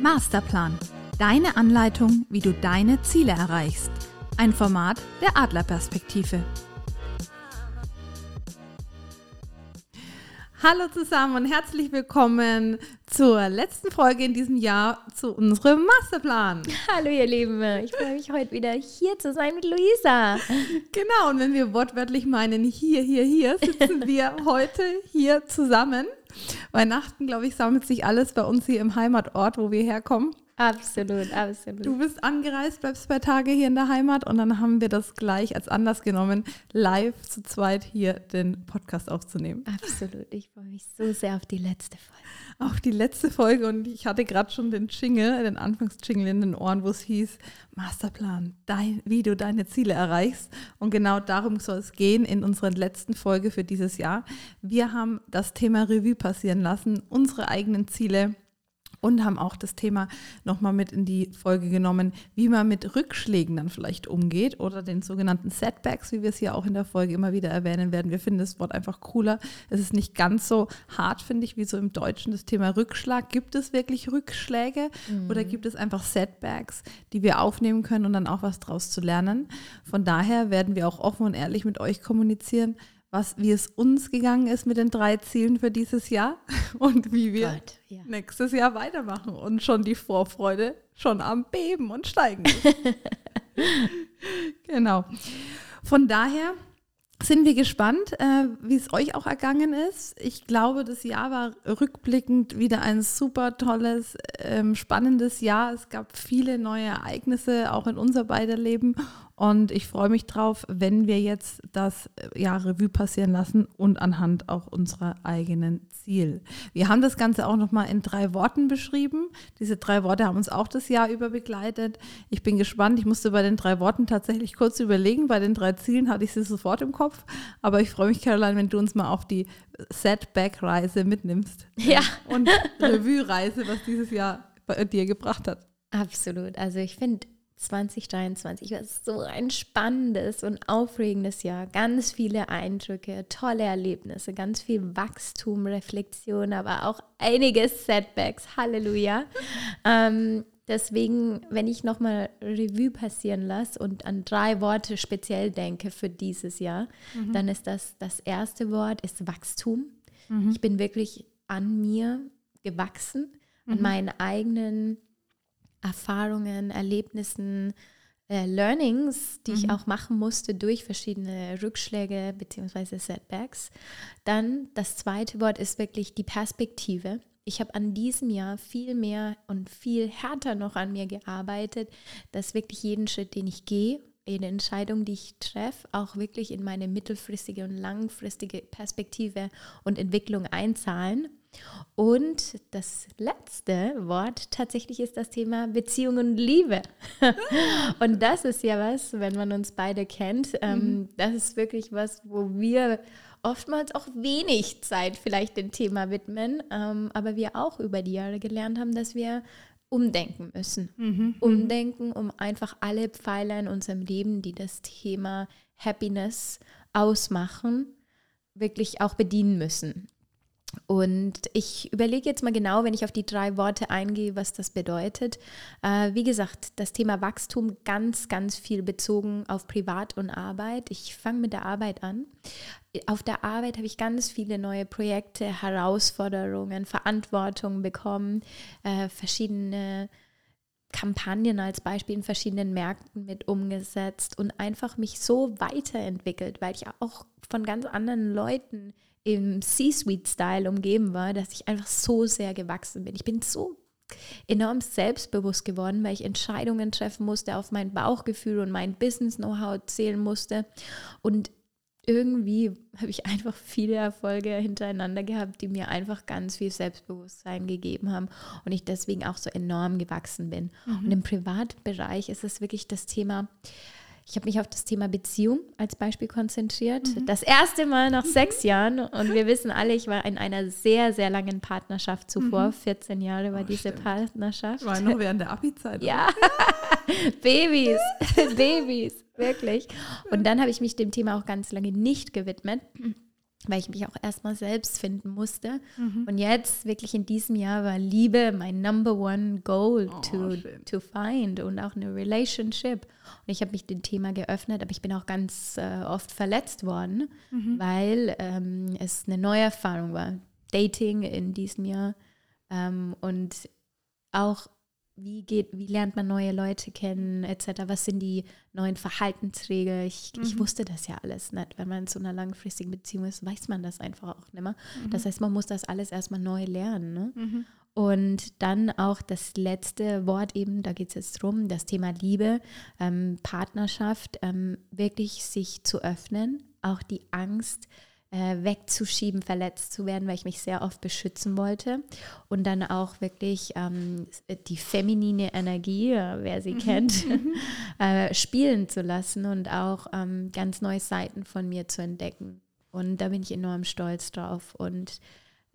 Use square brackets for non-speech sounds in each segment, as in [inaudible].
Masterplan. Deine Anleitung, wie du deine Ziele erreichst. Ein Format der Adlerperspektive. Hallo zusammen und herzlich willkommen zur letzten Folge in diesem Jahr zu unserem Masterplan. [laughs] Hallo ihr Lieben, ich freue mich heute wieder hier zu sein mit Luisa. Genau, und wenn wir wortwörtlich meinen hier, hier, hier, sitzen [laughs] wir heute hier zusammen. Weihnachten, glaube ich, sammelt sich alles bei uns hier im Heimatort, wo wir herkommen. Absolut, absolut. Du bist angereist, bleibst zwei Tage hier in der Heimat und dann haben wir das gleich als Anlass genommen, live zu zweit hier den Podcast aufzunehmen. Absolut, ich freue mich so sehr auf die letzte Folge. Auf die letzte Folge und ich hatte gerade schon den Jingle, den Anfangsjingle in den Ohren, wo es hieß, Masterplan, dein, wie du deine Ziele erreichst. Und genau darum soll es gehen in unserer letzten Folge für dieses Jahr. Wir haben das Thema Revue passieren lassen, unsere eigenen Ziele und haben auch das Thema nochmal mit in die Folge genommen, wie man mit Rückschlägen dann vielleicht umgeht oder den sogenannten Setbacks, wie wir es hier auch in der Folge immer wieder erwähnen werden. Wir finden das Wort einfach cooler. Es ist nicht ganz so hart, finde ich, wie so im Deutschen das Thema Rückschlag. Gibt es wirklich Rückschläge mhm. oder gibt es einfach Setbacks, die wir aufnehmen können und dann auch was draus zu lernen? Von daher werden wir auch offen und ehrlich mit euch kommunizieren was, wie es uns gegangen ist mit den drei Zielen für dieses Jahr [laughs] und wie wir Gott, ja. nächstes Jahr weitermachen und schon die Vorfreude schon am Beben und Steigen [laughs] genau. Von daher sind wir gespannt, äh, wie es euch auch ergangen ist. Ich glaube, das Jahr war rückblickend wieder ein super tolles, ähm, spannendes Jahr. Es gab viele neue Ereignisse, auch in unser beider Leben. Und ich freue mich drauf, wenn wir jetzt das äh, Jahr Revue passieren lassen und anhand auch unserer eigenen Ziel. Wir haben das Ganze auch nochmal in drei Worten beschrieben. Diese drei Worte haben uns auch das Jahr über begleitet. Ich bin gespannt. Ich musste bei den drei Worten tatsächlich kurz überlegen. Bei den drei Zielen hatte ich sie sofort im Kopf. Aber ich freue mich, Caroline, wenn du uns mal auf die Setback-Reise mitnimmst. Ja. Und Revue-Reise, was dieses Jahr bei dir gebracht hat. Absolut. Also ich finde, 2023 war so ein spannendes und aufregendes Jahr. Ganz viele Eindrücke, tolle Erlebnisse, ganz viel Wachstum, Reflexion, aber auch einige Setbacks. Halleluja. [laughs] ähm, deswegen, wenn ich nochmal Revue passieren lasse und an drei Worte speziell denke für dieses Jahr, mhm. dann ist das, das erste Wort ist Wachstum. Mhm. Ich bin wirklich an mir gewachsen, mhm. an meinen eigenen Erfahrungen, Erlebnissen, äh, Learnings, die mhm. ich auch machen musste durch verschiedene Rückschläge bzw. Setbacks. Dann das zweite Wort ist wirklich die Perspektive. Ich habe an diesem Jahr viel mehr und viel härter noch an mir gearbeitet, dass wirklich jeden Schritt, den ich gehe, jede Entscheidung, die ich treffe, auch wirklich in meine mittelfristige und langfristige Perspektive und Entwicklung einzahlen. Und das letzte Wort tatsächlich ist das Thema Beziehung und Liebe. [laughs] und das ist ja was, wenn man uns beide kennt, ähm, mhm. das ist wirklich was, wo wir oftmals auch wenig Zeit vielleicht dem Thema widmen, ähm, aber wir auch über die Jahre gelernt haben, dass wir umdenken müssen. Mhm. mhm. Umdenken, um einfach alle Pfeiler in unserem Leben, die das Thema Happiness ausmachen, wirklich auch bedienen müssen. Und ich überlege jetzt mal genau, wenn ich auf die drei Worte eingehe, was das bedeutet. Äh, wie gesagt, das Thema Wachstum ganz, ganz viel bezogen auf Privat und Arbeit. Ich fange mit der Arbeit an. Auf der Arbeit habe ich ganz viele neue Projekte, Herausforderungen, Verantwortung bekommen, äh, verschiedene Kampagnen als Beispiel in verschiedenen Märkten mit umgesetzt und einfach mich so weiterentwickelt, weil ich auch von ganz anderen Leuten im C-Suite-Style umgeben war, dass ich einfach so sehr gewachsen bin. Ich bin so enorm selbstbewusst geworden, weil ich Entscheidungen treffen musste, auf mein Bauchgefühl und mein Business-Know-how zählen musste. Und irgendwie habe ich einfach viele Erfolge hintereinander gehabt, die mir einfach ganz viel Selbstbewusstsein gegeben haben und ich deswegen auch so enorm gewachsen bin. Mhm. Und im Privatbereich ist es wirklich das Thema, ich habe mich auf das Thema Beziehung als Beispiel konzentriert. Mhm. Das erste Mal nach sechs Jahren. Und wir wissen alle, ich war in einer sehr, sehr langen Partnerschaft zuvor. Mhm. 14 Jahre war oh, diese stimmt. Partnerschaft. War noch während der Abi-Zeit. Ja. [laughs] Babys. [laughs] Babys. Wirklich. Und dann habe ich mich dem Thema auch ganz lange nicht gewidmet. Weil ich mich auch erstmal selbst finden musste. Mhm. Und jetzt, wirklich in diesem Jahr, war Liebe mein number one goal oh, to, to find und auch eine Relationship. Und ich habe mich dem Thema geöffnet, aber ich bin auch ganz äh, oft verletzt worden, mhm. weil ähm, es eine neue Erfahrung war. Dating in diesem Jahr ähm, und auch wie geht, wie lernt man neue Leute kennen, etc. Was sind die neuen Verhaltensregeln? Ich, mhm. ich wusste das ja alles nicht. Wenn man in so einer langfristigen Beziehung ist, weiß man das einfach auch nicht mehr. Mhm. Das heißt, man muss das alles erstmal neu lernen. Ne? Mhm. Und dann auch das letzte Wort eben, da geht es jetzt drum, das Thema Liebe, ähm, Partnerschaft, ähm, wirklich sich zu öffnen, auch die Angst äh, wegzuschieben, verletzt zu werden, weil ich mich sehr oft beschützen wollte. Und dann auch wirklich ähm, die feminine Energie, äh, wer sie mhm. kennt, [laughs] [laughs] äh, spielen zu lassen und auch ähm, ganz neue Seiten von mir zu entdecken. Und da bin ich enorm stolz drauf. Und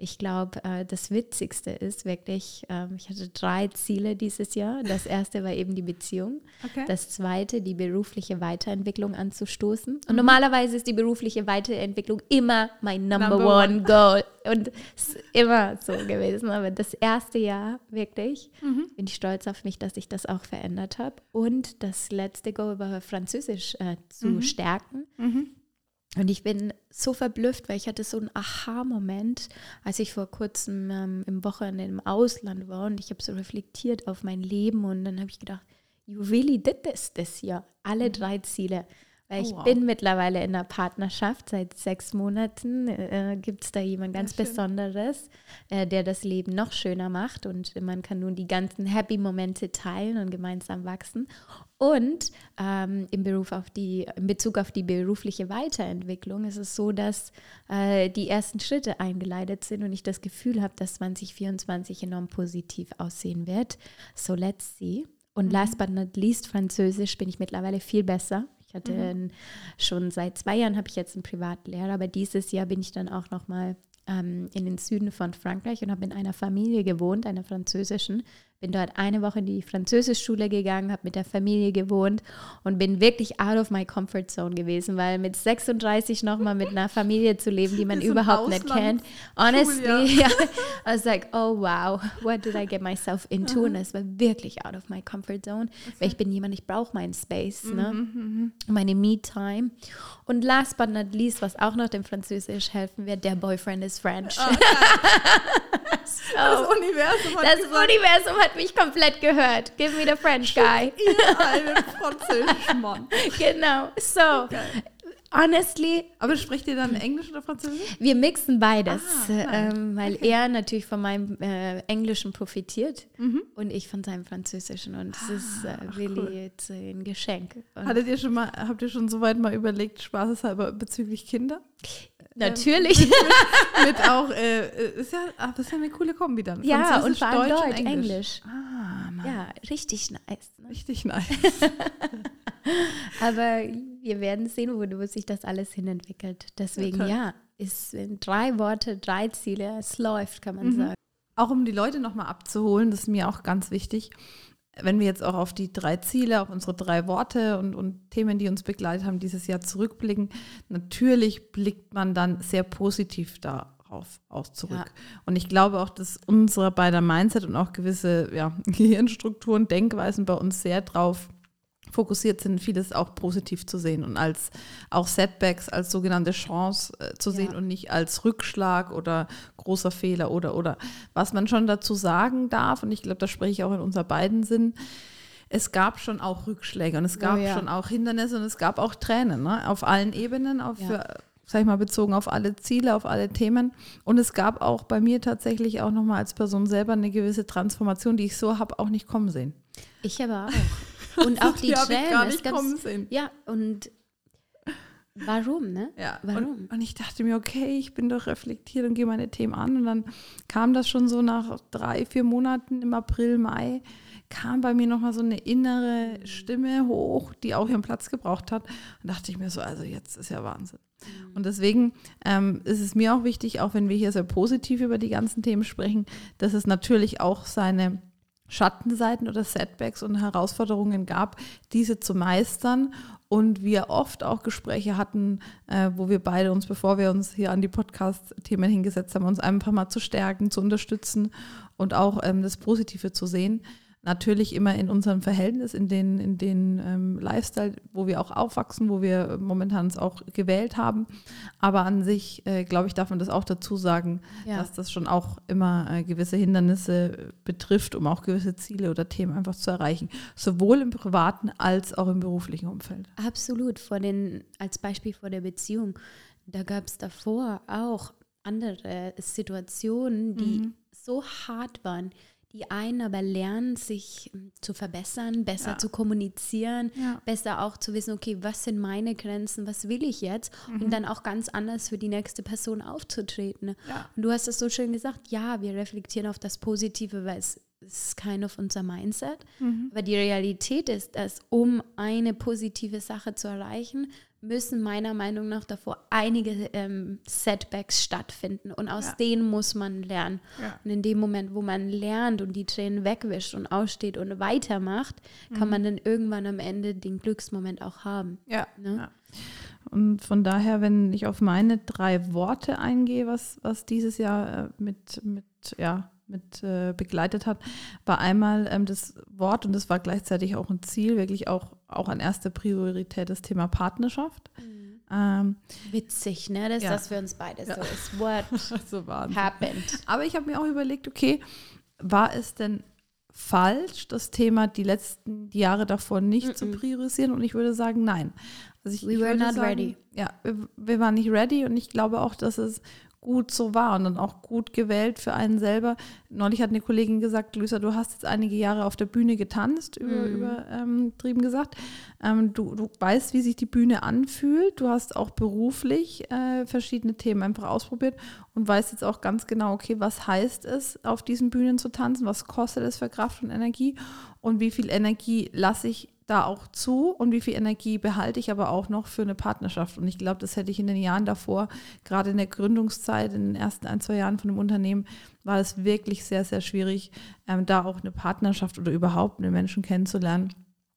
ich glaube, äh, das Witzigste ist wirklich, ähm, ich hatte drei Ziele dieses Jahr. Das erste war eben die Beziehung. Okay. Das zweite, die berufliche Weiterentwicklung anzustoßen. Und mhm. normalerweise ist die berufliche Weiterentwicklung immer mein Number, Number one, one, Goal. Und es ist immer so gewesen. Aber das erste Jahr wirklich mhm. bin ich stolz auf mich, dass ich das auch verändert habe. Und das letzte Goal war Französisch äh, zu mhm. stärken. Und ich bin so verblüfft, weil ich hatte so einen Aha-Moment, als ich vor kurzem ähm, im Wochenende im Ausland war und ich habe so reflektiert auf mein Leben und dann habe ich gedacht, you really did this this year. Alle mhm. drei Ziele. Weil ich oh, wow. bin mittlerweile in einer Partnerschaft, seit sechs Monaten äh, gibt es da jemand ganz ja, Besonderes, äh, der das Leben noch schöner macht und man kann nun die ganzen Happy-Momente teilen und gemeinsam wachsen. Und ähm, im, Beruf auf die, in Bezug auf die berufliche Weiterentwicklung ist es so, dass äh, die ersten Schritte eingeleitet sind und ich das Gefühl habe, dass 2024 enorm positiv aussehen wird. So let's see. Und mhm. last but not least, Französisch bin ich mittlerweile viel besser. Ich hatte mhm. schon seit zwei Jahren habe ich jetzt einen Privatlehrer, aber dieses Jahr bin ich dann auch noch mal ähm, in den Süden von Frankreich und habe in einer Familie gewohnt, einer französischen, bin dort eine Woche in die Französischschule gegangen, habe mit der Familie gewohnt und bin wirklich out of my comfort zone gewesen, weil mit 36 nochmal mit einer Familie zu leben, die man überhaupt nicht kennt. Honestly, [laughs] ja. I was like, oh wow, what did I get myself into? Und es war wirklich out of my comfort zone, weil ich bin jemand, ich brauche meinen Space, ne? Mhm, mhm. meine Me-Time. Und last but not least, was auch noch dem Französisch helfen wird, der Boyfriend is French. Oh, [laughs] so, das Universum hat, das Universum hat mich komplett gehört. Give me the French guy. [laughs] Ihr einen französischen Mann. [laughs] Genau. So, okay. Honestly. Aber spricht ihr dann Englisch oder Französisch? Wir mixen beides, ah, ähm, weil okay. er natürlich von meinem äh, Englischen profitiert mhm. und ich von seinem Französischen. Und es ah, ist äh, really cool. jetzt ein Geschenk. Und Hattet ihr schon mal, habt ihr schon so weit mal überlegt, spaßeshalber bezüglich Kinder? Natürlich. Ähm, mit, mit, auch, äh, ist ja, ach, das ist ja eine coole Kombi dann. Ja, und vor allem Deutsch, Deutsch und Englisch. Englisch. Ah, nice. Ja, richtig nice. Ne? Richtig nice. [laughs] Aber wir werden sehen, wo sich das alles hin entwickelt. Deswegen ja, ja ist drei Worte, drei Ziele, es läuft, kann man mhm. sagen. Auch um die Leute nochmal abzuholen, das ist mir auch ganz wichtig wenn wir jetzt auch auf die drei Ziele, auf unsere drei Worte und, und Themen, die uns begleitet haben, dieses Jahr zurückblicken, natürlich blickt man dann sehr positiv darauf aus zurück. Ja. Und ich glaube auch, dass unser beider Mindset und auch gewisse ja, [laughs] Gehirnstrukturen, Denkweisen bei uns sehr drauf fokussiert sind, vieles auch positiv zu sehen und als auch Setbacks als sogenannte Chance äh, zu sehen und nicht als Rückschlag oder großer Fehler oder oder was man schon dazu sagen darf und ich glaube, da spreche ich auch in unser beiden Sinn. Es gab schon auch Rückschläge und es gab oh, ja. schon auch Hindernisse und es gab auch Tränen ne? auf allen Ebenen, auf ja. für, sag ich mal, bezogen auf alle Ziele, auf alle Themen. Und es gab auch bei mir tatsächlich auch nochmal als Person selber eine gewisse Transformation, die ich so habe auch nicht kommen sehen. Ich aber auch. [laughs] Und auch die, die Tränen. gar nicht. Ja, und warum, ne? Ja, warum? Und, und, ich dachte mir, okay, ich bin doch reflektiert und gehe meine Themen an. Und dann kam das schon so nach drei, vier Monaten im April, Mai, kam bei mir nochmal so eine innere Stimme hoch, die auch ihren Platz gebraucht hat. Und dachte ich mir so, also jetzt ist ja Wahnsinn. Mhm. Und deswegen ähm, ist es mir auch wichtig, auch wenn wir hier sehr positiv über die ganzen Themen sprechen, dass es natürlich auch seine Schattenseiten oder Setbacks und Herausforderungen gab, diese zu meistern. Und wir oft auch Gespräche hatten, äh, wo wir beide uns, bevor wir uns hier an die Podcast-Themen hingesetzt haben, uns einfach mal zu stärken, zu unterstützen und auch ähm, das Positive zu sehen. Natürlich immer in unserem Verhältnis, in den, in den ähm, Lifestyle, wo wir auch aufwachsen, wo wir momentan es auch gewählt haben. Aber an sich, äh, glaube ich, darf man das auch dazu sagen, ja. dass das schon auch immer äh, gewisse Hindernisse betrifft, um auch gewisse Ziele oder Themen einfach zu erreichen. Sowohl im privaten als auch im beruflichen Umfeld. Absolut. Vor den, als Beispiel vor der Beziehung, da gab es davor auch andere Situationen, die mhm. so hart waren die einen aber lernen, sich ähm, zu verbessern, besser ja. zu kommunizieren, ja. besser auch zu wissen, okay, was sind meine Grenzen, was will ich jetzt mhm. und dann auch ganz anders für die nächste Person aufzutreten. Ja. Und du hast es so schön gesagt, ja, wir reflektieren auf das Positive, weil es ist kein of unser Mindset. Mhm. Aber die Realität ist, dass um eine positive Sache zu erreichen, müssen meiner Meinung nach davor einige ähm, Setbacks stattfinden und aus ja. denen muss man lernen. Ja. Und in dem Moment, wo man lernt und die Tränen wegwischt und aussteht und weitermacht, mhm. kann man dann irgendwann am Ende den Glücksmoment auch haben. Ja. Ne? ja. Und von daher, wenn ich auf meine drei Worte eingehe, was, was dieses Jahr äh, mit, mit, ja, mit äh, begleitet hat, war einmal ähm, das Wort und das war gleichzeitig auch ein Ziel, wirklich auch, auch an erster Priorität das Thema Partnerschaft. Mhm. Ähm, Witzig, ne? Das ja. das für uns beide ja. so ist. What [laughs] so happened? Aber ich habe mir auch überlegt, okay, war es denn falsch, das Thema die letzten Jahre davor nicht mm -mm. zu priorisieren? Und ich würde sagen, nein. Also ich, We were not sagen, ready. Ja, wir, wir, waren nicht ready und ich glaube auch, dass es gut so war und dann auch gut gewählt für einen selber. Neulich hat eine Kollegin gesagt, Luisa, du hast jetzt einige Jahre auf der Bühne getanzt, über, mhm. übertrieben ähm, gesagt. Ähm, du, du weißt, wie sich die Bühne anfühlt. Du hast auch beruflich äh, verschiedene Themen einfach ausprobiert und weißt jetzt auch ganz genau, okay, was heißt es, auf diesen Bühnen zu tanzen? Was kostet es für Kraft und Energie? Und wie viel Energie lasse ich da auch zu und wie viel Energie behalte ich aber auch noch für eine Partnerschaft. Und ich glaube, das hätte ich in den Jahren davor, gerade in der Gründungszeit, in den ersten ein, zwei Jahren von dem Unternehmen, war es wirklich sehr, sehr schwierig, ähm, da auch eine Partnerschaft oder überhaupt einen Menschen kennenzulernen,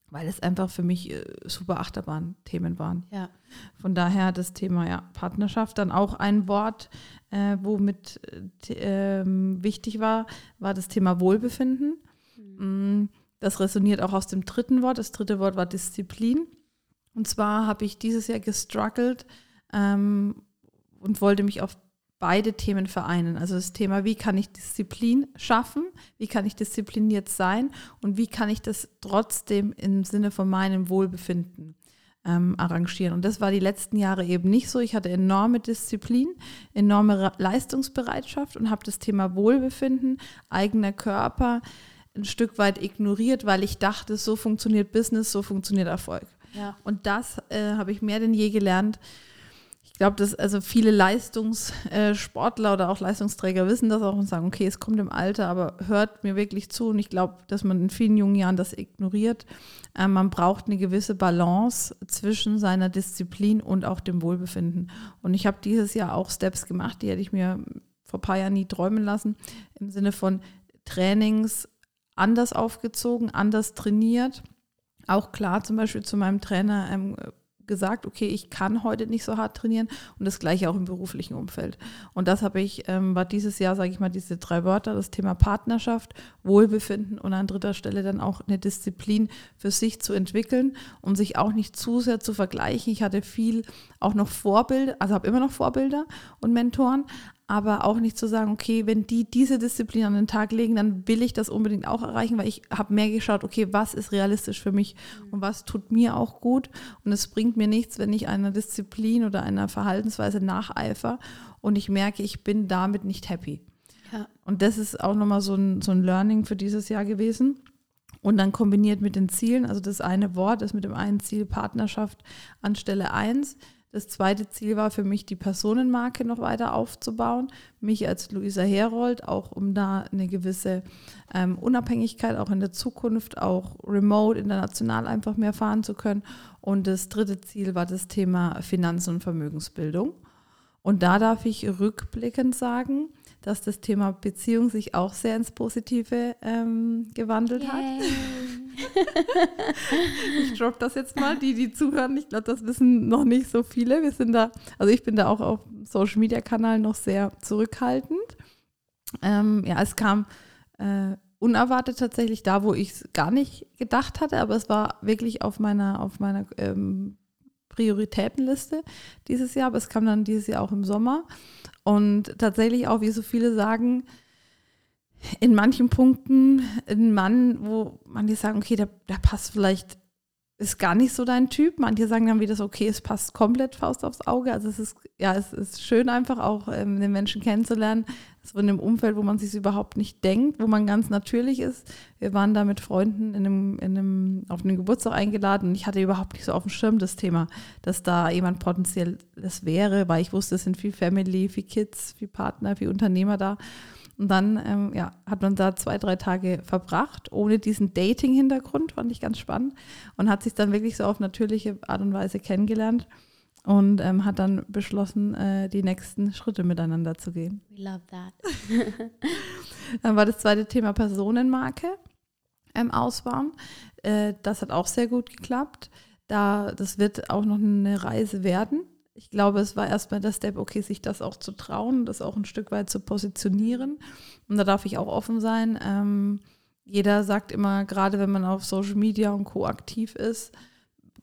weil es einfach für mich äh, super Achterbahn-Themen waren. Ja. Von daher das Thema ja, Partnerschaft. Dann auch ein Wort, äh, womit äh, wichtig war, war das Thema Wohlbefinden. Mhm. Mm, das resoniert auch aus dem dritten Wort. Das dritte Wort war Disziplin. Und zwar habe ich dieses Jahr gestruggelt ähm, und wollte mich auf beide Themen vereinen. Also das Thema, wie kann ich Disziplin schaffen, wie kann ich diszipliniert sein und wie kann ich das trotzdem im Sinne von meinem Wohlbefinden ähm, arrangieren. Und das war die letzten Jahre eben nicht so. Ich hatte enorme Disziplin, enorme Leistungsbereitschaft und habe das Thema Wohlbefinden, eigener Körper, ein Stück weit ignoriert, weil ich dachte, so funktioniert Business, so funktioniert Erfolg. Ja. Und das äh, habe ich mehr denn je gelernt. Ich glaube, dass also viele Leistungssportler oder auch Leistungsträger wissen das auch und sagen, okay, es kommt im Alter, aber hört mir wirklich zu. Und ich glaube, dass man in vielen jungen Jahren das ignoriert. Äh, man braucht eine gewisse Balance zwischen seiner Disziplin und auch dem Wohlbefinden. Und ich habe dieses Jahr auch Steps gemacht, die hätte ich mir vor ein paar Jahren nie träumen lassen, im Sinne von Trainings anders aufgezogen, anders trainiert. Auch klar zum Beispiel zu meinem Trainer ähm, gesagt, okay, ich kann heute nicht so hart trainieren und das gleiche auch im beruflichen Umfeld. Und das habe ich, ähm, war dieses Jahr, sage ich mal, diese drei Wörter, das Thema Partnerschaft, Wohlbefinden und an dritter Stelle dann auch eine Disziplin für sich zu entwickeln und sich auch nicht zu sehr zu vergleichen. Ich hatte viel auch noch Vorbilder, also habe immer noch Vorbilder und Mentoren, aber auch nicht zu sagen, okay, wenn die diese Disziplin an den Tag legen, dann will ich das unbedingt auch erreichen, weil ich habe mehr geschaut, okay, was ist realistisch für mich und was tut mir auch gut. Und es bringt mir nichts, wenn ich einer Disziplin oder einer Verhaltensweise nacheifer und ich merke, ich bin damit nicht happy. Ja. Und das ist auch nochmal so ein, so ein Learning für dieses Jahr gewesen. Und dann kombiniert mit den Zielen, also das eine Wort ist mit dem einen Ziel Partnerschaft anstelle eins das zweite Ziel war für mich, die Personenmarke noch weiter aufzubauen, mich als Luisa Herold, auch um da eine gewisse ähm, Unabhängigkeit auch in der Zukunft, auch remote, international einfach mehr fahren zu können. Und das dritte Ziel war das Thema Finanzen und Vermögensbildung. Und da darf ich rückblickend sagen, dass das Thema Beziehung sich auch sehr ins Positive ähm, gewandelt hat. [laughs] ich drop das jetzt mal, die, die zuhören, ich glaube, das wissen noch nicht so viele. Wir sind da, also ich bin da auch auf Social Media Kanal noch sehr zurückhaltend. Ähm, ja, es kam äh, unerwartet tatsächlich da, wo ich es gar nicht gedacht hatte, aber es war wirklich auf meiner, auf meiner ähm, Prioritätenliste dieses Jahr, aber es kam dann dieses Jahr auch im Sommer. Und tatsächlich auch, wie so viele sagen, in manchen Punkten ein Mann, wo manche sagen, okay, der, der passt vielleicht, ist gar nicht so dein Typ. Manche sagen dann wieder so, okay, es passt komplett Faust aufs Auge. Also es ist, ja, es ist schön einfach auch ähm, den Menschen kennenzulernen, so in einem Umfeld, wo man sich überhaupt nicht denkt, wo man ganz natürlich ist. Wir waren da mit Freunden in einem, in einem, auf einen Geburtstag eingeladen und ich hatte überhaupt nicht so auf dem Schirm das Thema, dass da jemand potenziell das wäre, weil ich wusste, es sind viel Family, viel Kids, viel Partner, viel Unternehmer da. Und dann ähm, ja, hat man da zwei, drei Tage verbracht, ohne diesen Dating-Hintergrund, fand ich ganz spannend. Und hat sich dann wirklich so auf natürliche Art und Weise kennengelernt und ähm, hat dann beschlossen, äh, die nächsten Schritte miteinander zu gehen. We love that. [laughs] dann war das zweite Thema Personenmarke ähm, ausbauen. Äh, das hat auch sehr gut geklappt. Da, das wird auch noch eine Reise werden ich glaube, es war erstmal der Step, okay, sich das auch zu trauen, das auch ein Stück weit zu positionieren. Und da darf ich auch offen sein. Ähm, jeder sagt immer, gerade wenn man auf Social Media und Co. aktiv ist,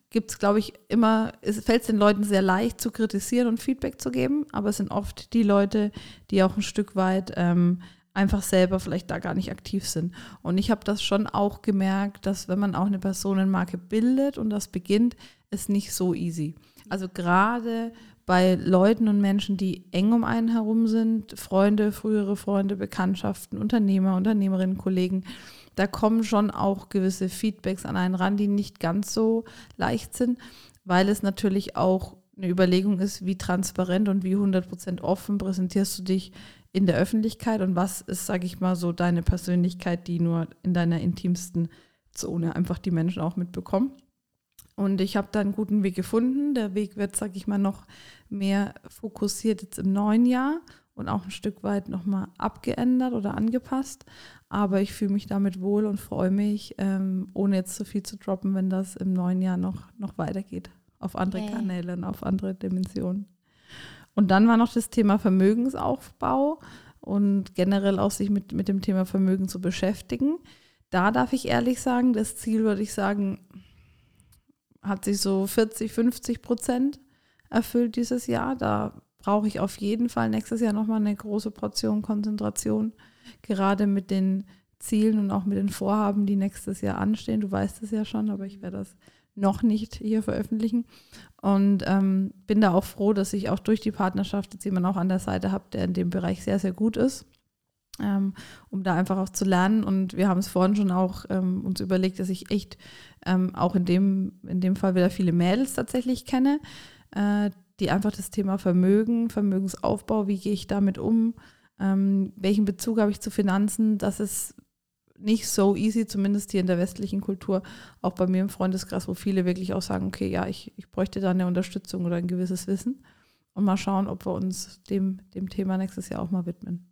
gibt es, glaube ich, immer, es fällt den Leuten sehr leicht zu kritisieren und Feedback zu geben, aber es sind oft die Leute, die auch ein Stück weit ähm, einfach selber vielleicht da gar nicht aktiv sind. Und ich habe das schon auch gemerkt, dass wenn man auch eine Personenmarke bildet und das beginnt, ist nicht so easy. Also gerade bei Leuten und Menschen, die eng um einen herum sind, Freunde, frühere Freunde, Bekanntschaften, Unternehmer, Unternehmerinnen, Kollegen, da kommen schon auch gewisse Feedbacks an einen ran, die nicht ganz so leicht sind, weil es natürlich auch eine Überlegung ist, wie transparent und wie 100% offen präsentierst du dich in der Öffentlichkeit und was ist, sage ich mal, so deine Persönlichkeit, die nur in deiner intimsten Zone einfach die Menschen auch mitbekommen. Und ich habe da einen guten Weg gefunden. Der Weg wird, sage ich mal, noch mehr fokussiert jetzt im neuen Jahr und auch ein Stück weit nochmal abgeändert oder angepasst. Aber ich fühle mich damit wohl und freue mich, ähm, ohne jetzt zu viel zu droppen, wenn das im neuen Jahr noch, noch weitergeht. Auf andere okay. Kanäle und auf andere Dimensionen. Und dann war noch das Thema Vermögensaufbau und generell auch sich mit, mit dem Thema Vermögen zu beschäftigen. Da darf ich ehrlich sagen, das Ziel würde ich sagen, hat sich so 40, 50 Prozent erfüllt dieses Jahr. Da brauche ich auf jeden Fall nächstes Jahr nochmal eine große Portion Konzentration, gerade mit den Zielen und auch mit den Vorhaben, die nächstes Jahr anstehen. Du weißt es ja schon, aber ich werde das noch nicht hier veröffentlichen. Und ähm, bin da auch froh, dass ich auch durch die Partnerschaft jetzt jemanden auch an der Seite habe, der in dem Bereich sehr, sehr gut ist ähm, um da einfach auch zu lernen. Und wir haben es vorhin schon auch ähm, uns überlegt, dass ich echt ähm, auch in dem, in dem Fall wieder viele Mädels tatsächlich kenne, äh, die einfach das Thema Vermögen, Vermögensaufbau, wie gehe ich damit um, ähm, welchen Bezug habe ich zu Finanzen, das ist nicht so easy, zumindest hier in der westlichen Kultur, auch bei mir im Freundeskreis, wo viele wirklich auch sagen, okay, ja, ich, ich bräuchte da eine Unterstützung oder ein gewisses Wissen. Und mal schauen, ob wir uns dem, dem Thema nächstes Jahr auch mal widmen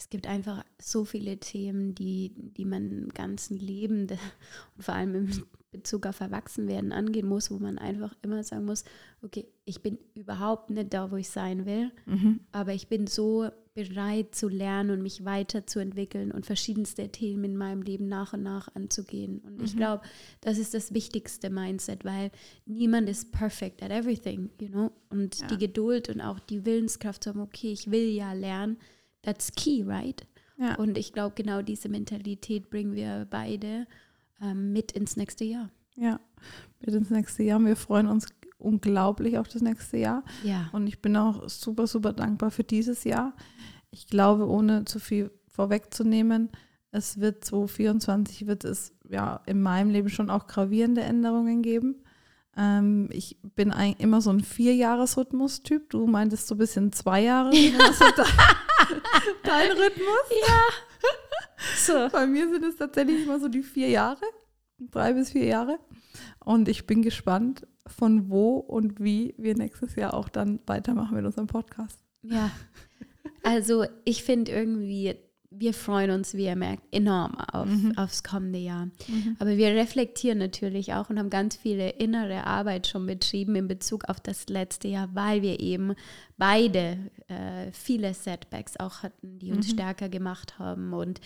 es gibt einfach so viele Themen, die, die man im ganzen Leben [laughs] und vor allem im Bezug auf Erwachsenwerden angehen muss, wo man einfach immer sagen muss, okay, ich bin überhaupt nicht da, wo ich sein will, mhm. aber ich bin so bereit zu lernen und mich weiterzuentwickeln und verschiedenste Themen in meinem Leben nach und nach anzugehen. Und mhm. ich glaube, das ist das wichtigste Mindset, weil niemand ist perfect at everything, you know? Und ja. die Geduld und auch die Willenskraft zu haben, okay, ich will ja lernen, that's key, right? Ja. Und ich glaube, genau diese Mentalität bringen wir beide ähm, mit ins nächste Jahr. Ja, mit ins nächste Jahr. Wir freuen uns unglaublich auf das nächste Jahr. Ja. Und ich bin auch super, super dankbar für dieses Jahr. Ich glaube, ohne zu viel vorwegzunehmen, es wird 2024 wird es ja in meinem Leben schon auch gravierende Änderungen geben. Ähm, ich bin ein, immer so ein Vierjahresrhythmus-Typ. Du meintest so ein bisschen zwei Jahre. [laughs] [laughs] Dein Rhythmus? Ja. [laughs] So. Bei mir sind es tatsächlich immer so die vier Jahre, drei bis vier Jahre. Und ich bin gespannt, von wo und wie wir nächstes Jahr auch dann weitermachen mit unserem Podcast. Ja. Also ich finde irgendwie, wir freuen uns, wie ihr merkt, enorm auf, Mhm. aufs kommende Jahr. Aber wir reflektieren natürlich auch und haben ganz viele innere Arbeit schon betrieben in Bezug auf das letzte Jahr, weil wir eben beide äh, viele Setbacks auch hatten, die Mhm. uns stärker gemacht haben und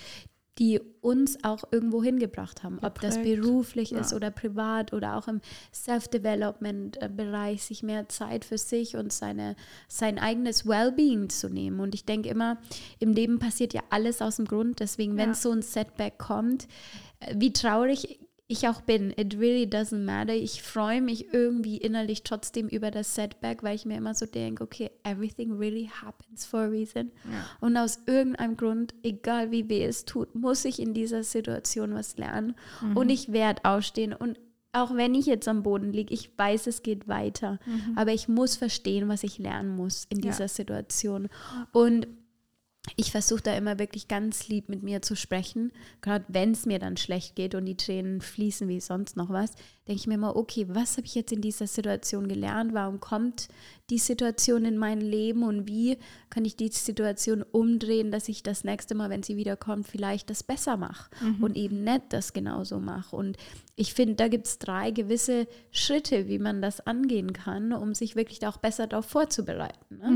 die uns auch irgendwo hingebracht haben, ob das beruflich Ja. ist oder privat oder auch im Self-Development-Bereich, sich mehr Zeit für sich und seine, sein eigenes Wellbeing zu nehmen. Und ich denke immer, im Leben passiert ja alles aus dem Grund. Deswegen, wenn Ja. so ein Setback kommt, äh, wie traurig ich auch bin, it really doesn't matter. Ich freue mich irgendwie innerlich trotzdem über das Setback, weil ich mir immer so denke, okay, everything really happens for a reason. Und aus irgendeinem Grund, egal wie weh es tut, muss ich in dieser Situation was lernen. Und ich werde aufstehen. Und auch wenn ich jetzt am Boden liege, ich weiß, es geht weiter. Aber ich muss verstehen, was ich lernen muss in Ja. dieser Situation. Und ich versuche da immer wirklich ganz lieb mit mir zu sprechen. Gerade wenn es mir dann schlecht geht und die Tränen fließen wie sonst noch was, denke ich mir immer, okay, was habe ich jetzt in dieser Situation gelernt? Warum kommt die Situation in mein Leben und wie kann ich die Situation umdrehen, dass ich das nächste Mal, wenn sie wiederkommt, vielleicht das besser mache und eben nicht das genauso mache. Und ich finde, da gibt es drei gewisse Schritte, wie man das angehen kann, um sich wirklich da auch besser darauf vorzubereiten. Ne?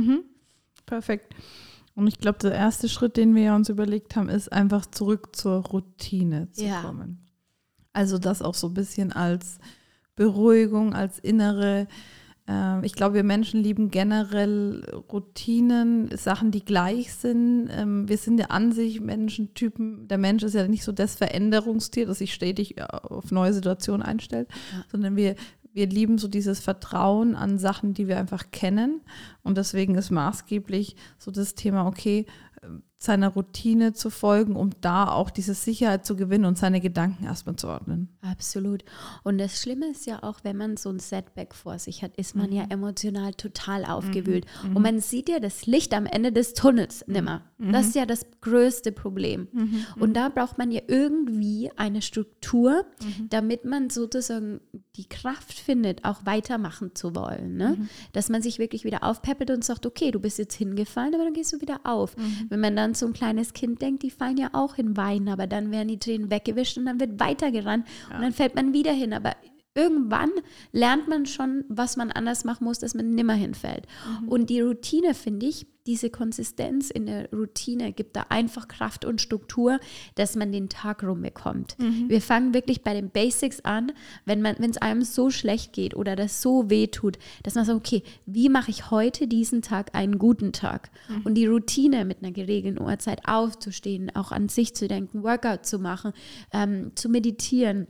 Perfekt. Und ich glaube, der erste Schritt, den wir ja uns überlegt haben, ist einfach zurück zur Routine zu Ja. kommen. Also das auch so ein bisschen als Beruhigung, als innere, äh, ich glaube, wir Menschen lieben generell Routinen, Sachen, die gleich sind. Ähm, wir sind ja an sich Menschentypen. Der Mensch ist ja nicht so das Veränderungstier, das sich stetig äh, auf neue Situationen einstellt, sondern wir, wir lieben so dieses Vertrauen an Sachen, die wir einfach kennen. Und deswegen ist maßgeblich so das Thema, okay, seiner Routine zu folgen, um da auch diese Sicherheit zu gewinnen und seine Gedanken erstmal zu ordnen. Absolut. Und das Schlimme ist ja auch, wenn man so ein Setback vor sich hat, ist man ja emotional total aufgewühlt. Und man sieht ja das Licht am Ende des Tunnels nimmer. Das ist ja das größte Problem. Und da braucht man ja irgendwie eine Struktur, damit man sozusagen die Kraft findet, auch weitermachen zu wollen. Ne? Dass man sich wirklich wieder aufpeppelt und sagt, okay, du bist jetzt hingefallen, aber dann gehst du wieder auf. Wenn man dann so ein kleines Kind denkt, die fallen ja auch hin Weinen, aber dann werden die Tränen weggewischt und dann wird weitergerannt und dann fällt man wieder hin. Aber irgendwann lernt man schon, was man anders machen muss, dass man nimmer hinfällt. Und die Routine, finde ich, diese Konsistenz in der Routine gibt da einfach Kraft und Struktur, dass man den Tag rumbekommt. Wir fangen wirklich bei den Basics an, wenn man, wenn es einem so schlecht geht oder das so weh tut, dass man sagt, okay, wie mache ich heute diesen Tag einen guten Tag? Und die Routine mit einer geregelten Uhrzeit aufzustehen, auch an sich zu denken, Workout zu machen, ähm, zu meditieren,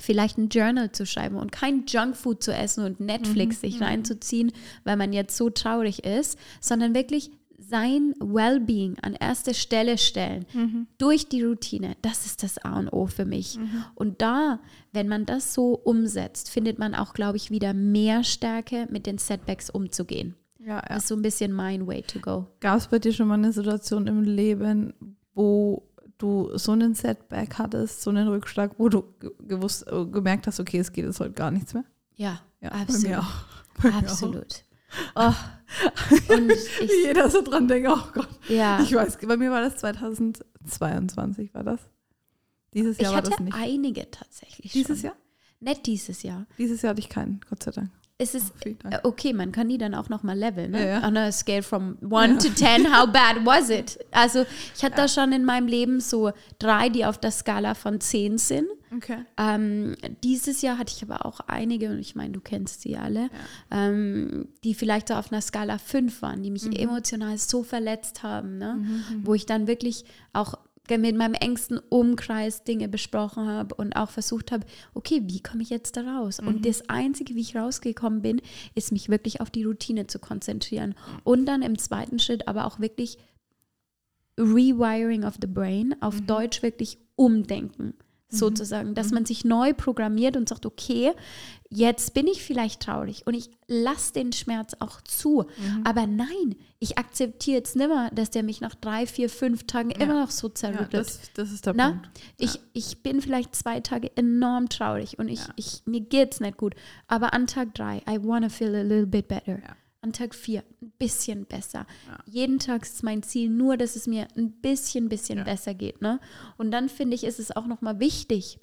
vielleicht ein Journal zu schreiben und kein Junkfood zu essen und Netflix sich reinzuziehen, weil man jetzt so traurig ist, sondern wirklich sein Wellbeing an erste Stelle stellen durch die Routine. Das ist das A und O für mich. Und da, wenn man das so umsetzt, findet man auch, glaube ich, wieder mehr Stärke, mit den Setbacks umzugehen. Ja, ja. Das ist so ein bisschen mein Way to go. Gab es bei dir schon mal eine Situation im Leben, wo du so einen Setback hattest, so einen Rückschlag, wo du ge- gewusst, äh, gemerkt hast, okay, es geht jetzt heute gar nichts mehr? Ja, Ja, absolut. [laughs] Absolut. Oh. Und [laughs] ich, Wie jeder so dran denkt, oh Gott. ja. Ich weiß, bei mir war das 2022, war das? Dieses Ich Jahr war hatte das nicht. einige tatsächlich. Dieses schon. Jahr? Nicht dieses Jahr. Dieses Jahr hatte ich keinen, Gott sei Dank. Es ist Oh, okay, man kann die dann auch nochmal leveln. Ne? Ja, ja. On a scale from 1 to 10, [laughs] how bad was it? Also ich hatte da schon in meinem Leben so drei, die auf der Skala von 10 sind. Okay. Ähm, dieses Jahr hatte ich aber auch einige, und ich meine, du kennst sie alle, ähm, die vielleicht so auf einer Skala 5 waren, die mich Mhm. emotional so verletzt haben, ne? wo ich dann wirklich auch mit meinem engsten Umkreis Dinge besprochen habe und auch versucht habe, okay, wie komme ich jetzt da raus? Mhm. Und das Einzige, wie ich rausgekommen bin, ist mich wirklich auf die Routine zu konzentrieren. Und dann im zweiten Schritt aber auch wirklich Rewiring of the Brain, auf Mhm. Deutsch wirklich umdenken, sozusagen, dass man sich neu programmiert und sagt, okay, jetzt bin ich vielleicht traurig und ich lasse den Schmerz auch zu, Mhm. aber nein, ich akzeptiere jetzt nimmer, dass der mich nach drei, vier, fünf Tagen immer noch so Ja, zerrüttelt. das, das ist der Na, Punkt. ich, ich bin vielleicht zwei Tage enorm traurig und ich, ich, mir geht's nicht gut. Aber an Tag drei, I wanna feel a little bit better. An Tag vier ein bisschen besser. Ja. Jeden Tag ist mein Ziel nur, dass es mir ein bisschen, bisschen ja. besser geht. Ne? Und dann finde ich, ist es auch nochmal wichtig,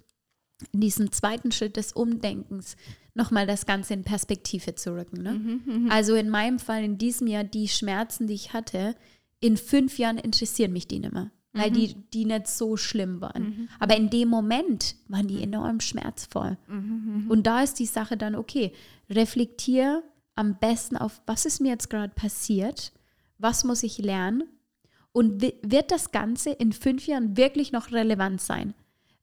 in diesem zweiten Schritt des Umdenkens nochmal das Ganze in Perspektive zu rücken. Ne? Mhm, mhm, also in meinem Fall in diesem Jahr die Schmerzen, die ich hatte, in fünf Jahren interessieren mich die nicht mehr, mhm. weil die, die nicht so schlimm waren. Mhm. Aber in dem Moment waren die enorm schmerzvoll. Mhm, mhm, Und da ist die Sache dann, okay, reflektiere am besten auf, was ist mir jetzt gerade passiert, was muss ich lernen und wird das Ganze in fünf Jahren wirklich noch relevant sein?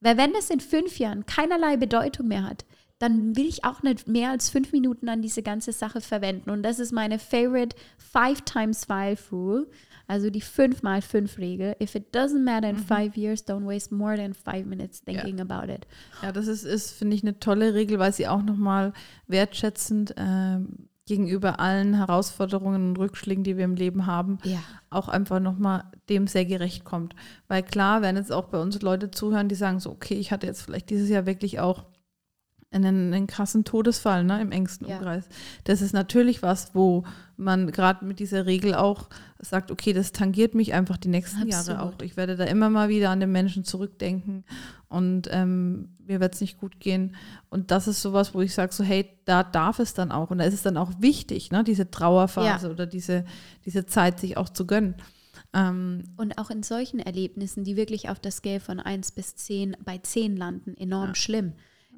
Weil wenn es in fünf Jahren keinerlei Bedeutung mehr hat, dann will ich auch nicht mehr als fünf Minuten an diese ganze Sache verwenden. Und das ist meine favorite Five times Five Rule, also die fünf mal fünf Regel. If it doesn't matter in mhm. five years, don't waste more than five minutes thinking ja. about it. Ja, das ist, ist finde ich, eine tolle Regel, weil sie auch nochmal wertschätzend ähm, gegenüber allen Herausforderungen und Rückschlägen, die wir im Leben haben, ja. auch einfach nochmal dem sehr gerecht kommt. Weil klar, wenn jetzt auch bei uns Leute zuhören, die sagen so, okay, ich hatte jetzt vielleicht dieses Jahr wirklich auch einen, einen krassen Todesfall ne, im engsten ja. Umkreis. Das ist natürlich was, wo man gerade mit dieser Regel auch sagt, okay, das tangiert mich einfach die nächsten Absolut. Jahre auch. Ich werde da immer mal wieder an den Menschen zurückdenken und ähm, mir wird es nicht gut gehen. Und das ist sowas, wo ich sage, so, hey, da darf es dann auch. Und da ist es dann auch wichtig, ne, diese Trauerphase ja. oder diese, diese Zeit sich auch zu gönnen. Ähm, und auch in solchen Erlebnissen, die wirklich auf der Scale von 1 bis 10 bei 10 landen, enorm ja. schlimm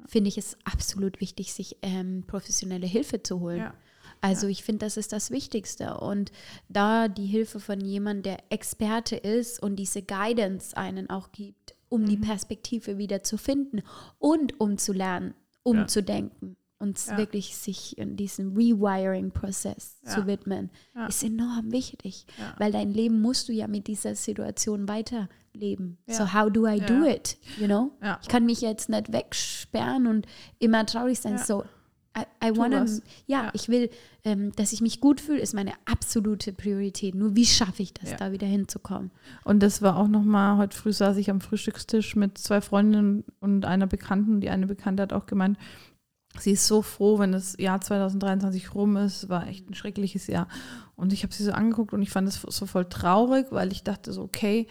finde ich es absolut wichtig, sich ähm, professionelle Hilfe zu holen. Ja. Also ja. ich finde, das ist das Wichtigste. Und da die Hilfe von jemandem, der Experte ist und diese Guidance einen auch gibt, um mhm. die Perspektive wieder zu finden und um zu lernen, umzudenken und ja. wirklich sich in diesem Rewiring-Prozess ja. zu widmen, ja. ist enorm wichtig, weil dein Leben musst du ja mit dieser Situation weiterleben. So how do I do it? You know? Ich kann mich jetzt nicht wegsperren und immer traurig sein. So I, I wanna, ja, ich will, ähm, dass ich mich gut fühle, ist meine absolute Priorität. Nur wie schaffe ich das, da wieder hinzukommen? Und das war auch nochmal, heute früh saß ich am Frühstückstisch mit zwei Freundinnen und einer Bekannten. Die eine Bekannte hat auch gemeint, sie ist so froh, wenn das Jahr 2023 rum ist. War echt ein schreckliches Jahr. Und ich habe sie so angeguckt und ich fand es so voll traurig, weil ich dachte so, okay,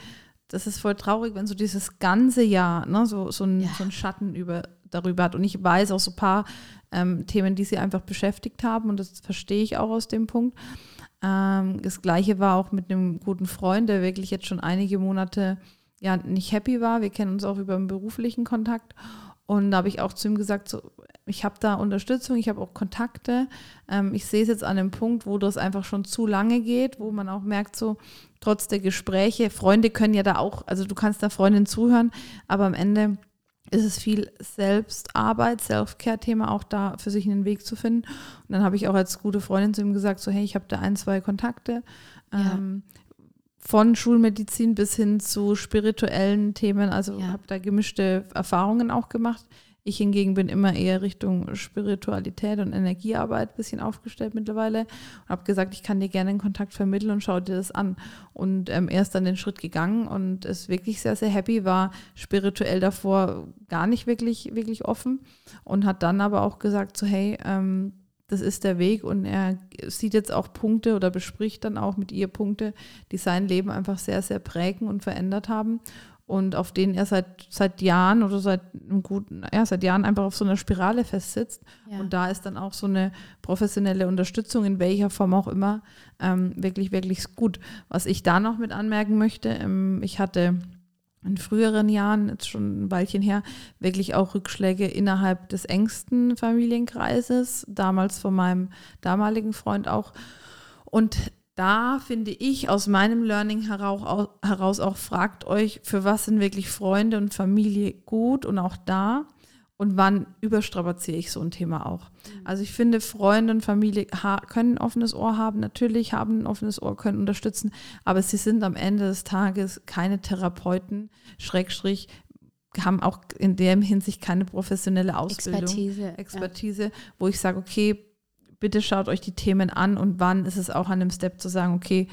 das ist voll traurig, wenn so dieses ganze Jahr ne, so, so, ein, ja. so einen Schatten über, darüber hat. Und ich weiß auch so ein paar ähm, Themen, die sie einfach beschäftigt haben und das verstehe ich auch aus dem Punkt. Ähm, das gleiche war auch mit einem guten Freund, der wirklich jetzt schon einige Monate ja nicht happy war. Wir kennen uns auch über einen beruflichen Kontakt. Und da habe ich auch zu ihm gesagt, so, ich habe da Unterstützung, ich habe auch Kontakte. Ähm, ich sehe es jetzt an dem Punkt, wo das einfach schon zu lange geht, wo man auch merkt, so trotz der Gespräche, Freunde können ja da auch, also du kannst da Freundin zuhören, aber am Ende ist es viel Selbstarbeit, Self-Care-Thema, auch da für sich einen Weg zu finden. Und dann habe ich auch als gute Freundin zu ihm gesagt, so hey, ich habe da ein, zwei Kontakte. Ja. Ähm, von Schulmedizin bis hin zu spirituellen Themen. Also ja. habe da gemischte Erfahrungen auch gemacht. Ich hingegen bin immer eher Richtung Spiritualität und Energiearbeit ein bisschen aufgestellt mittlerweile und habe gesagt, ich kann dir gerne einen Kontakt vermitteln und schau dir das an. Und ähm, er ist dann den Schritt gegangen und ist wirklich sehr, sehr happy, war spirituell davor gar nicht wirklich, wirklich offen und hat dann aber auch gesagt, so hey, ähm, das ist der Weg und er sieht jetzt auch Punkte oder bespricht dann auch mit ihr Punkte, die sein Leben einfach sehr, sehr prägen und verändert haben und auf denen er seit, seit Jahren oder seit einem guten, ja, seit Jahren einfach auf so einer Spirale festsitzt. Ja. Und da ist dann auch so eine professionelle Unterstützung, in welcher Form auch immer, ähm, wirklich, wirklich gut. Was ich da noch mit anmerken möchte, ähm, ich hatte in früheren Jahren, jetzt schon ein Weilchen her, wirklich auch Rückschläge innerhalb des engsten Familienkreises, damals von meinem damaligen Freund auch. Und da finde ich aus meinem Learning heraus, auch, fragt euch, für was sind wirklich Freunde und Familie gut und auch da und wann überstrapaziere ich so ein Thema auch. Mhm. Also ich finde, Freunde und Familie können ein offenes Ohr haben, natürlich haben ein offenes Ohr, können unterstützen, aber sie sind am Ende des Tages keine Therapeuten, Schrägstrich, haben auch in der Hinsicht keine professionelle Ausbildung, Expertise, Expertise ja. wo ich sage, okay, bitte schaut euch die Themen an und wann ist es auch an einem Step zu sagen, okay,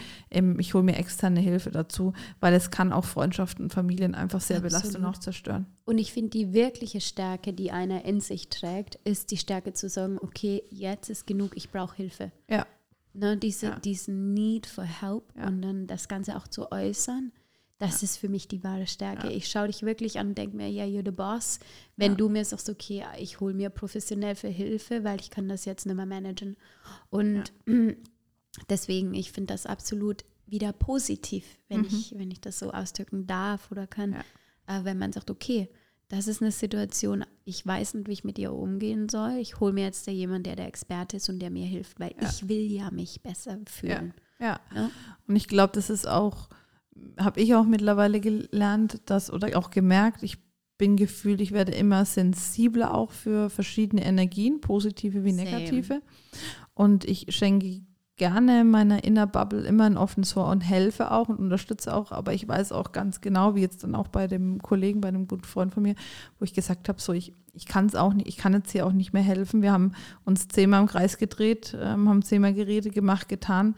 ich hole mir externe Hilfe dazu, weil es kann auch Freundschaften und Familien einfach sehr Absolut. belasten und auch zerstören. Und ich finde, die wirkliche Stärke, die einer in sich trägt, ist die Stärke zu sagen, okay, jetzt ist genug, ich brauche Hilfe. Ja. ne, diese, ja. diesen Need for help ja. und dann das Ganze auch zu äußern. Das ja. ist für mich die wahre Stärke. Ich schaue dich wirklich an und denke mir, ja, you're the boss. Wenn du mir sagst, okay, ich hole mir professionell für Hilfe, weil ich kann das jetzt nicht mehr managen. Und [clears throat] deswegen, ich finde das absolut wieder positiv, wenn, mhm. ich, wenn ich das so ausdrücken darf oder kann. Äh, wenn man sagt, okay, das ist eine Situation, ich weiß nicht, wie ich mit ihr umgehen soll. Ich hole mir jetzt da jemanden, der der Experte ist und der mir hilft, weil ja. ich will ja mich besser fühlen. Ja, ja. ja? und ich glaube, das ist auch, habe ich auch mittlerweile gelernt, dass oder auch gemerkt, ich bin gefühlt, ich werde immer sensibler auch für verschiedene Energien, positive wie negative. Same. Und ich schenke gerne meiner Inner Bubble immer ein offenes Ohr und helfe auch und unterstütze auch, aber ich weiß auch ganz genau, wie jetzt dann auch bei dem Kollegen, bei einem guten Freund von mir, wo ich gesagt habe, so ich, ich kann es auch nicht, ich kann jetzt hier auch nicht mehr helfen. Wir haben uns zehnmal im Kreis gedreht, ähm, haben zehnmal Geräte gemacht, getan.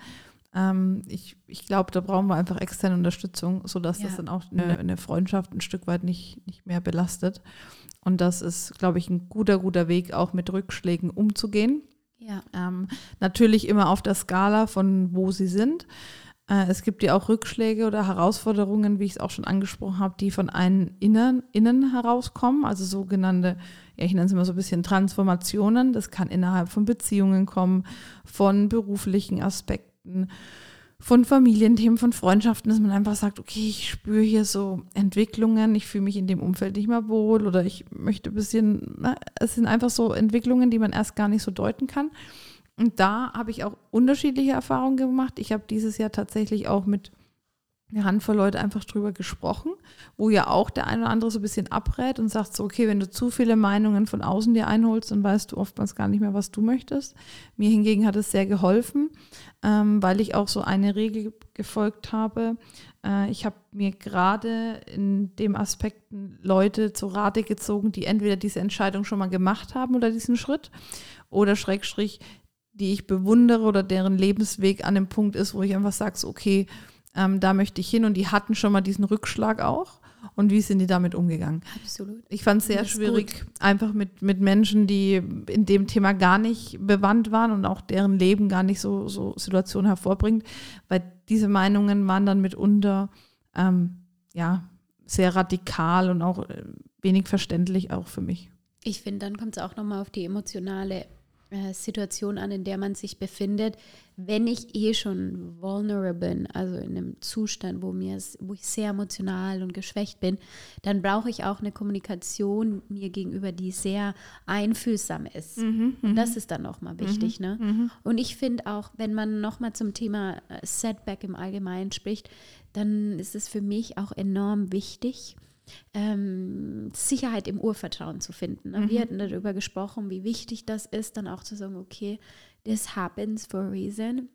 Ähm, ich ich glaube, da brauchen wir einfach externe Unterstützung, sodass ja. das dann auch eine, eine, Freundschaft ein Stück weit nicht, nicht mehr belastet. Und das ist, glaube ich, ein guter, guter Weg, auch mit Rückschlägen umzugehen. Ja. Ähm, natürlich immer auf der Skala von wo sie sind. Äh, es gibt ja auch Rückschläge oder Herausforderungen, wie ich es auch schon angesprochen habe, die von einem innen, innen herauskommen, also sogenannte, ja, ich nenne es immer so ein bisschen Transformationen. Das kann innerhalb von Beziehungen kommen, von beruflichen Aspekten von Familienthemen, von Freundschaften, dass man einfach sagt, okay, ich spüre hier so Entwicklungen, ich fühle mich in dem Umfeld nicht mehr wohl oder ich möchte ein bisschen, na, es sind einfach so Entwicklungen, die man erst gar nicht so deuten kann. Und da habe ich auch unterschiedliche Erfahrungen gemacht. Ich habe dieses Jahr tatsächlich auch mit eine Handvoll Leute einfach drüber gesprochen, wo ja auch der eine oder andere so ein bisschen abrät und sagt so, okay, wenn du zu viele Meinungen von außen dir einholst, dann weißt du oftmals gar nicht mehr, was du möchtest. Mir hingegen hat es sehr geholfen, ähm, weil ich auch so eine Regel gefolgt habe. Äh, ich habe mir gerade in dem Aspekt Leute zu Rate gezogen, die entweder diese Entscheidung schon mal gemacht haben oder diesen Schritt oder Schrägstrich, die ich bewundere oder deren Lebensweg an dem Punkt ist, wo ich einfach sage, so, okay, ähm, da möchte ich hin und die hatten schon mal diesen Rückschlag auch. Und wie sind die damit umgegangen? Absolut. Ich fand es sehr schwierig, gut. einfach mit, mit Menschen, die in dem Thema gar nicht bewandt waren und auch deren Leben gar nicht so, so Situationen hervorbringt, weil diese Meinungen waren dann mitunter ähm, ja, sehr radikal und auch äh, wenig verständlich auch für mich. Ich finde, dann kommt es auch nochmal auf die emotionale äh, Situation an, in der man sich befindet, wenn ich eh schon vulnerable bin, also in einem Zustand, wo, mir, wo ich sehr emotional und geschwächt bin, dann brauche ich auch eine Kommunikation mir gegenüber, die sehr einfühlsam ist. Mhm, und das mhm. ist dann nochmal wichtig. Mhm, ne? Mhm. Und ich finde auch, wenn man nochmal zum Thema äh, Setback im Allgemeinen spricht, dann ist es für mich auch enorm wichtig, ähm, Sicherheit im Urvertrauen zu finden. Ne? Mhm. Wir hatten darüber gesprochen, wie wichtig das ist, dann auch zu sagen, okay, this happens for a reason.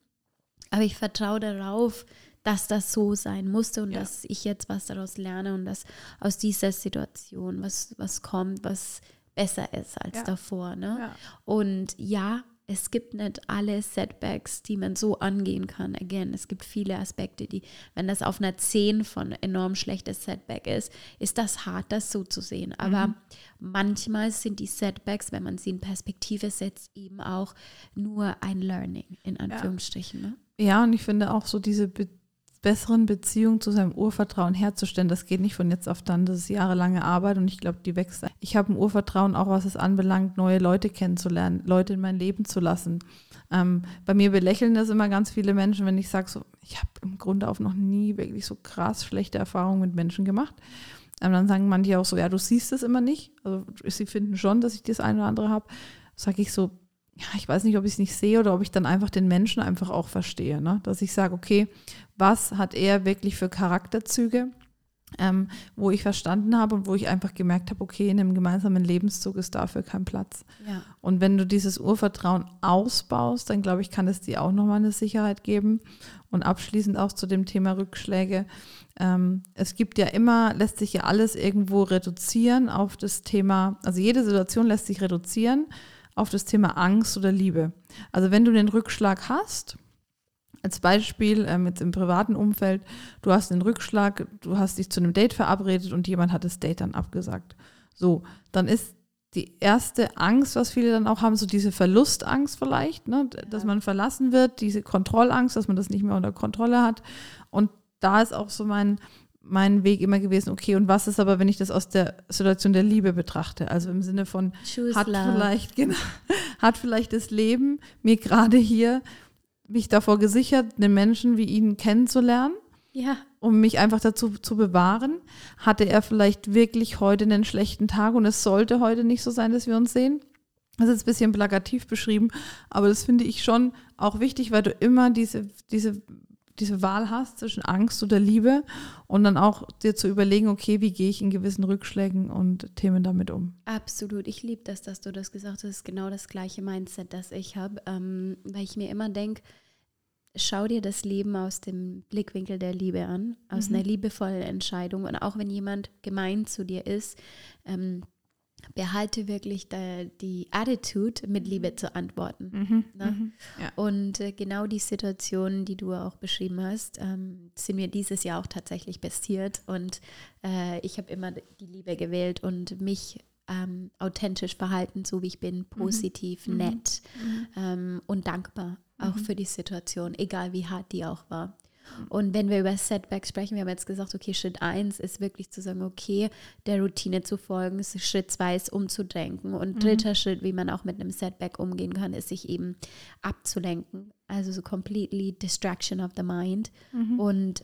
Aber ich vertraue darauf, dass das so sein musste und ja. dass ich jetzt was daraus lerne und dass aus dieser Situation was, was kommt, was besser ist als ja. davor. Ne? Ja. Und ja, es gibt nicht alle Setbacks, die man so angehen kann. Again, es gibt viele Aspekte, die, wenn das auf einer 10 von enorm schlechtes Setback ist, ist das hart, das so zu sehen. Aber mhm. manchmal sind die Setbacks, wenn man sie in Perspektive setzt, eben auch nur ein Learning, in Anführungsstrichen. Ja, ne? ja und ich finde auch so diese Be besseren Beziehung zu seinem Urvertrauen herzustellen. Das geht nicht von jetzt auf dann, das ist jahrelange Arbeit und ich glaube, die wächst. Ich habe ein Urvertrauen auch, was es anbelangt, neue Leute kennenzulernen, Leute in mein Leben zu lassen. Ähm, bei mir belächeln das immer ganz viele Menschen, wenn ich sage, so, ich habe im Grunde auch noch nie wirklich so krass schlechte Erfahrungen mit Menschen gemacht. Ähm, dann sagen manche auch so, ja, du siehst es immer nicht. Also sie finden schon, dass ich das eine oder andere habe. Sage ich so, ja, ich weiß nicht, ob ich es nicht sehe oder ob ich dann einfach den Menschen einfach auch verstehe. Ne? Dass ich sage, okay, was hat er wirklich für Charakterzüge, ähm, wo ich verstanden habe und wo ich einfach gemerkt habe, okay, in einem gemeinsamen Lebenszug ist dafür kein Platz. Ja. Und wenn du dieses Urvertrauen ausbaust, dann glaube ich, kann es dir auch nochmal eine Sicherheit geben. Und abschließend auch zu dem Thema Rückschläge. Ähm, es gibt ja immer, lässt sich ja alles irgendwo reduzieren auf das Thema, also jede Situation lässt sich reduzieren auf das Thema Angst oder Liebe. Also wenn du den Rückschlag hast, als Beispiel ähm, jetzt im privaten Umfeld, du hast einen Rückschlag, du hast dich zu einem Date verabredet und jemand hat das Date dann abgesagt. So, dann ist die erste Angst, was viele dann auch haben, so diese Verlustangst vielleicht, ne? dass man verlassen wird, diese Kontrollangst, dass man das nicht mehr unter Kontrolle hat. Und da ist auch so mein, mein Weg immer gewesen, okay, und was ist aber, wenn ich das aus der Situation der Liebe betrachte? Also im Sinne von, Choose hat love. vielleicht, [laughs] genau, hat vielleicht das Leben mir gerade hier mich davor gesichert, einen Menschen wie ihn kennenzulernen? Ja. um mich einfach dazu zu bewahren? Hatte er vielleicht wirklich heute einen schlechten Tag und es sollte heute nicht so sein, dass wir uns sehen? Das ist ein bisschen plakativ beschrieben, aber das finde ich schon auch wichtig, weil du immer diese, diese, diese Wahl hast zwischen Angst oder Liebe und dann auch dir zu überlegen, okay, wie gehe ich in gewissen Rückschlägen und Themen damit um? Absolut. Ich liebe das, dass du das gesagt hast. Das ist genau das gleiche Mindset, das ich habe, ähm, weil ich mir immer denke, schau dir das Leben aus dem Blickwinkel der Liebe an, aus Mhm. einer liebevollen Entscheidung. Und auch wenn jemand gemein zu dir ist, ähm, behalte wirklich da, die Attitude, mit Liebe zu antworten. Ne? Und äh, genau die Situationen, die du auch beschrieben hast, ähm, sind mir dieses Jahr auch tatsächlich passiert. Und äh, ich habe immer die Liebe gewählt und mich ähm, authentisch verhalten, so wie ich bin, positiv, nett ähm, und dankbar auch für die Situation, egal wie hart die auch war. Und wenn wir über Setbacks sprechen, wir haben jetzt gesagt, okay, Schritt 1 ist wirklich zu sagen, okay, der Routine zu folgen, Schritt 2 ist umzudenken. Und dritter Schritt, wie man auch mit einem Setback umgehen kann, ist sich eben abzulenken. Also so completely distraction of the mind. Und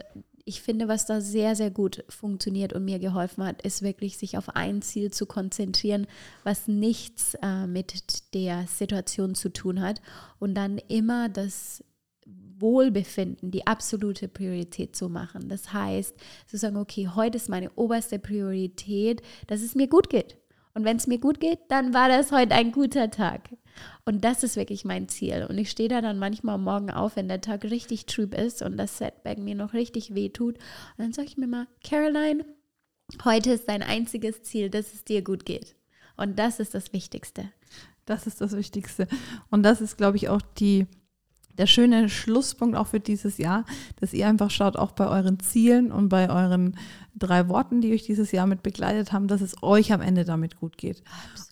ich finde, was da sehr, sehr gut funktioniert und mir geholfen hat, ist wirklich sich auf ein Ziel zu konzentrieren, was nichts äh, mit der Situation zu tun hat und dann immer das Wohlbefinden die absolute Priorität zu machen. Das heißt, zu sagen, okay, heute ist meine oberste Priorität, dass es mir gut geht. Und wenn es mir gut geht, dann war das heute ein guter Tag. Und das ist wirklich mein Ziel. Und ich stehe da dann manchmal Morgen auf, wenn der Tag richtig trüb ist und das Setback mir noch richtig weh tut. Und dann sage ich mir mal, Caroline, heute ist dein einziges Ziel, dass es dir gut geht. Und das ist das Wichtigste. Das ist das Wichtigste. Und das ist, glaube ich, auch die, der schöne Schlusspunkt auch für dieses Jahr, dass ihr einfach schaut, auch bei euren Zielen und bei euren drei Worten, die euch dieses Jahr mit begleitet haben, dass es euch am Ende damit gut geht.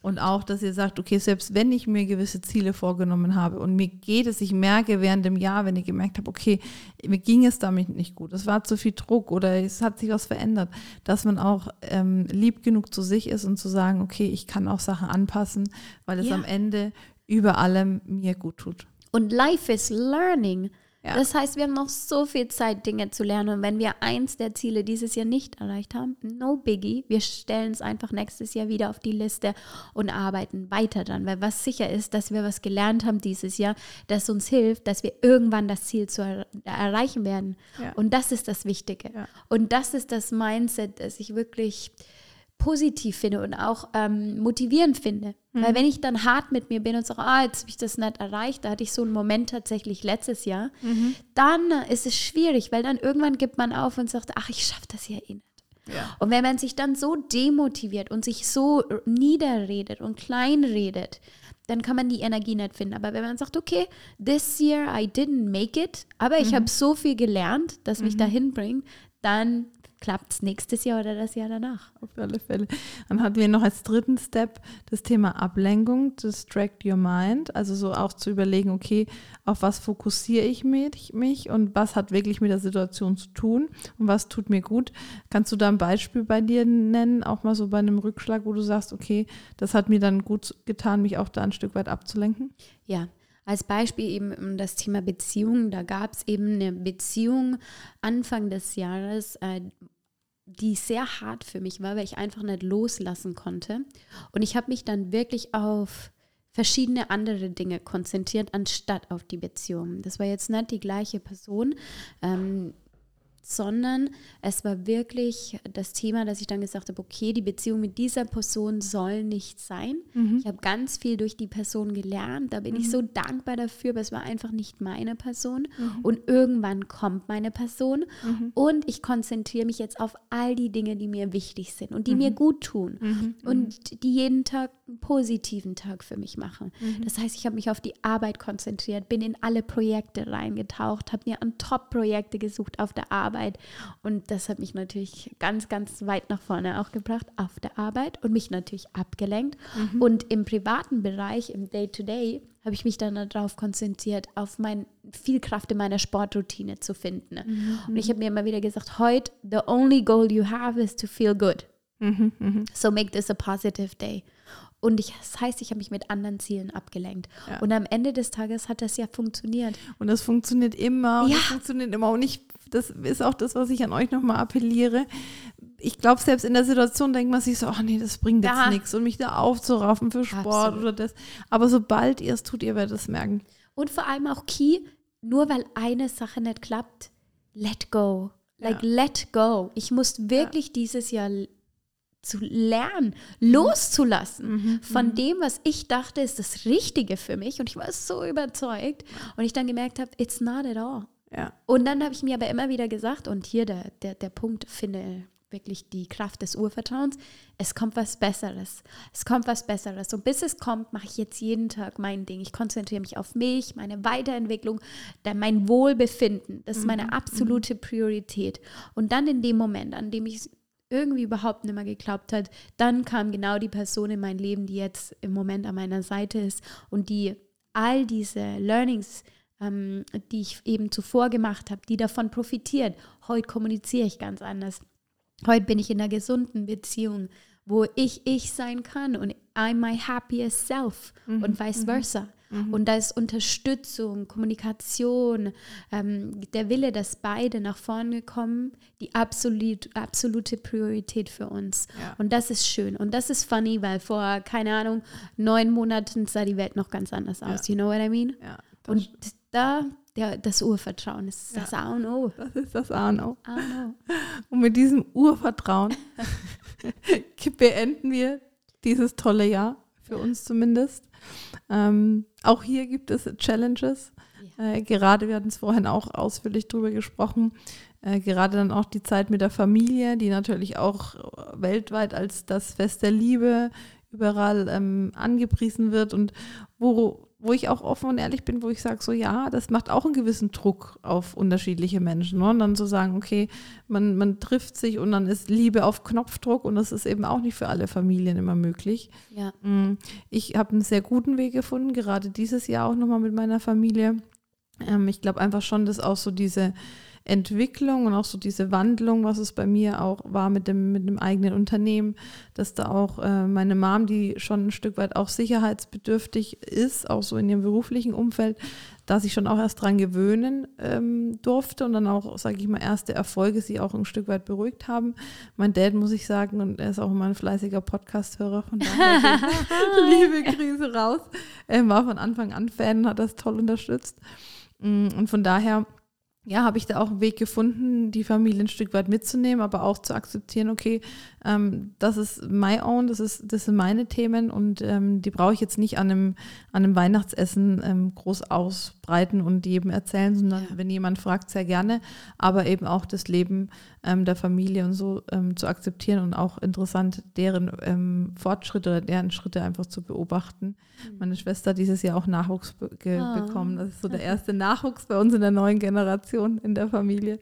Und auch, dass ihr sagt, okay, selbst wenn ich mir gewisse Ziele vorgenommen habe und mir geht es, ich merke während dem Jahr, wenn ich gemerkt habe, okay, mir ging es damit nicht gut, es war zu viel Druck oder es hat sich was verändert, dass man auch ähm, lieb genug zu sich ist und zu sagen, okay, ich kann auch Sachen anpassen, weil es Ja. am Ende über allem mir gut tut. Und life is learning. Ja. Das heißt, wir haben noch so viel Zeit, Dinge zu lernen. Und wenn wir eins der Ziele dieses Jahr nicht erreicht haben, no biggie. Wir stellen es einfach nächstes Jahr wieder auf die Liste und arbeiten weiter dran. Weil was sicher ist, dass wir was gelernt haben dieses Jahr, das uns hilft, dass wir irgendwann das Ziel zu er erreichen werden. Ja. Und das ist das Wichtige. Ja. Und das ist das Mindset, das ich wirklich positiv finde und auch ähm, motivierend finde. Weil wenn ich dann hart mit mir bin und sage, ah, jetzt habe ich das nicht erreicht, da hatte ich so einen Moment tatsächlich letztes Jahr, dann äh, ist es schwierig, weil dann irgendwann gibt man auf und sagt, ach, ich schaffe das ja eh nicht. Ja. Und wenn man sich dann so demotiviert und sich so niederredet und kleinredet, dann kann man die Energie nicht finden. Aber wenn man sagt, okay, this year I didn't make it, aber ich habe so viel gelernt, das mich dahin bringt, dann klappt es nächstes Jahr oder das Jahr danach. Auf alle Fälle. Dann hatten wir noch als dritten Step das Thema Ablenkung, distract your mind. Also so auch zu überlegen, okay, auf was fokussiere ich mich, mich und was hat wirklich mit der Situation zu tun und was tut mir gut. Kannst du da ein Beispiel bei dir nennen, auch mal so bei einem Rückschlag, wo du sagst, okay, das hat mir dann gut getan, mich auch da ein Stück weit abzulenken? Ja, als Beispiel eben um das Thema Beziehung. Da gab es eben eine Beziehung Anfang des Jahres, äh, die sehr hart für mich war, weil ich einfach nicht loslassen konnte. Und ich habe mich dann wirklich auf verschiedene andere Dinge konzentriert, anstatt auf die Beziehung. Das war jetzt nicht die gleiche Person. Ähm, sondern es war wirklich das Thema, dass ich dann gesagt habe, okay, die Beziehung mit dieser Person soll nicht sein. Ich habe ganz viel durch die Person gelernt, da bin ich so dankbar dafür, aber es war einfach nicht meine Person. Und irgendwann kommt meine Person. Und ich konzentriere mich jetzt auf all die Dinge, die mir wichtig sind und die mir gut tun und die jeden Tag einen positiven Tag für mich machen. Das heißt, ich habe mich auf die Arbeit konzentriert, bin in alle Projekte reingetaucht, habe mir an Top-Projekte gesucht auf der Arbeit Arbeit. Und das hat mich natürlich ganz, ganz weit nach vorne auch gebracht auf der Arbeit und mich natürlich abgelenkt. Mhm. Und im privaten Bereich, im Day-to-Day, habe ich mich dann darauf konzentriert, auf mein, viel Kraft in meiner Sportroutine zu finden. Mhm. Und ich habe mir immer wieder gesagt, heute, the only goal you have is to feel good. Mhm, mh. So make this a positive day. Und ich, das heißt, ich habe mich mit anderen Zielen abgelenkt. Ja. Und am Ende des Tages hat das ja funktioniert. Und das funktioniert immer. Und ja. das funktioniert immer. Und ich, das ist auch das, was ich an euch nochmal appelliere. Ich glaube, selbst in der Situation denkt man sich so, ach nee, das bringt jetzt nichts. Und mich da aufzuraffen für Sport Absolut. oder das. Aber sobald ihr es tut, ihr werdet es merken. Und vor allem auch Key, nur weil eine Sache nicht klappt, let go. Like, ja. let go. Ich muss wirklich ja. dieses Jahr zu lernen, mhm. loszulassen mhm. von mhm. dem, was ich dachte, ist das Richtige für mich. Und ich war so überzeugt. Und ich dann gemerkt habe, it's not at all. Ja. Und dann habe ich mir aber immer wieder gesagt, und hier der, der, der Punkt, finde wirklich die Kraft des Urvertrauens, es kommt was Besseres. Es kommt was Besseres. Und bis es kommt, mache ich jetzt jeden Tag mein Ding. Ich konzentriere mich auf mich, meine Weiterentwicklung, mein Wohlbefinden. Das ist meine mhm. absolute Priorität. Und dann in dem Moment, an dem ich irgendwie überhaupt nicht mehr geklappt hat, dann kam genau die Person in mein Leben, die jetzt im Moment an meiner Seite ist und die all diese Learnings, ähm, die ich eben zuvor gemacht habe, die davon profitieren. Heute kommuniziere ich ganz anders. Heute bin ich in einer gesunden Beziehung, wo ich ich sein kann und I'm my happiest self mhm. und vice mhm. versa. Mhm. Und da ist Unterstützung, Kommunikation, ähm, der Wille, dass beide nach vorne kommen, die absolut, absolute Priorität für uns. Ja. Und das ist schön. Und das ist funny, weil vor, keine Ahnung, neun Monaten sah die Welt noch ganz anders aus. Ja. You know what I mean? Ja, und da, der, das Urvertrauen ist das A und O. Das ist das A und O. A und, o. und mit diesem Urvertrauen [laughs] beenden wir dieses tolle Jahr, für uns zumindest. Ähm, auch hier gibt es Challenges. Ja. Äh, gerade, wir hatten es vorhin auch ausführlich drüber gesprochen, äh, gerade dann auch die Zeit mit der Familie, die natürlich auch weltweit als das Fest der Liebe überall ähm, angepriesen wird und wo wo ich auch offen und ehrlich bin, wo ich sage, so ja, das macht auch einen gewissen Druck auf unterschiedliche Menschen. Ne? Und dann zu so sagen, okay, man, man trifft sich und dann ist Liebe auf Knopfdruck und das ist eben auch nicht für alle Familien immer möglich. Ja. Mm, ich habe einen sehr guten Weg gefunden, gerade dieses Jahr auch nochmal mit meiner Familie. Ähm, ich glaube einfach schon, dass auch so diese Entwicklung und auch so diese Wandlung, was es bei mir auch war mit dem, mit dem eigenen Unternehmen, dass da auch äh, meine Mom, die schon ein Stück weit auch sicherheitsbedürftig ist, auch so in ihrem beruflichen Umfeld, dass ich schon auch erst dran gewöhnen ähm, durfte und dann auch, sage ich mal, erste Erfolge sie auch ein Stück weit beruhigt haben. Mein Dad, muss ich sagen, und er ist auch immer ein fleißiger Podcast-Hörer, von daher [laughs] liebe Krise raus, er war von Anfang an Fan und hat das toll unterstützt. Mm, und von daher ja, habe ich da auch einen Weg gefunden, die Familie ein Stück weit mitzunehmen, aber auch zu akzeptieren, okay, ähm, das ist my own, das, ist, das sind meine Themen und ähm, die brauche ich jetzt nicht an einem, an einem Weihnachtsessen ähm, groß ausbreiten und jedem erzählen, sondern ja. wenn jemand fragt, sehr gerne, aber eben auch das Leben ähm, der Familie und so ähm, zu akzeptieren und auch interessant, deren ähm, Fortschritte oder deren Schritte einfach zu beobachten. Mhm. Meine Schwester hat dieses Jahr auch Nachwuchs be oh. bekommen. Das ist so der erste Nachwuchs bei uns in der neuen Generation in der Familie.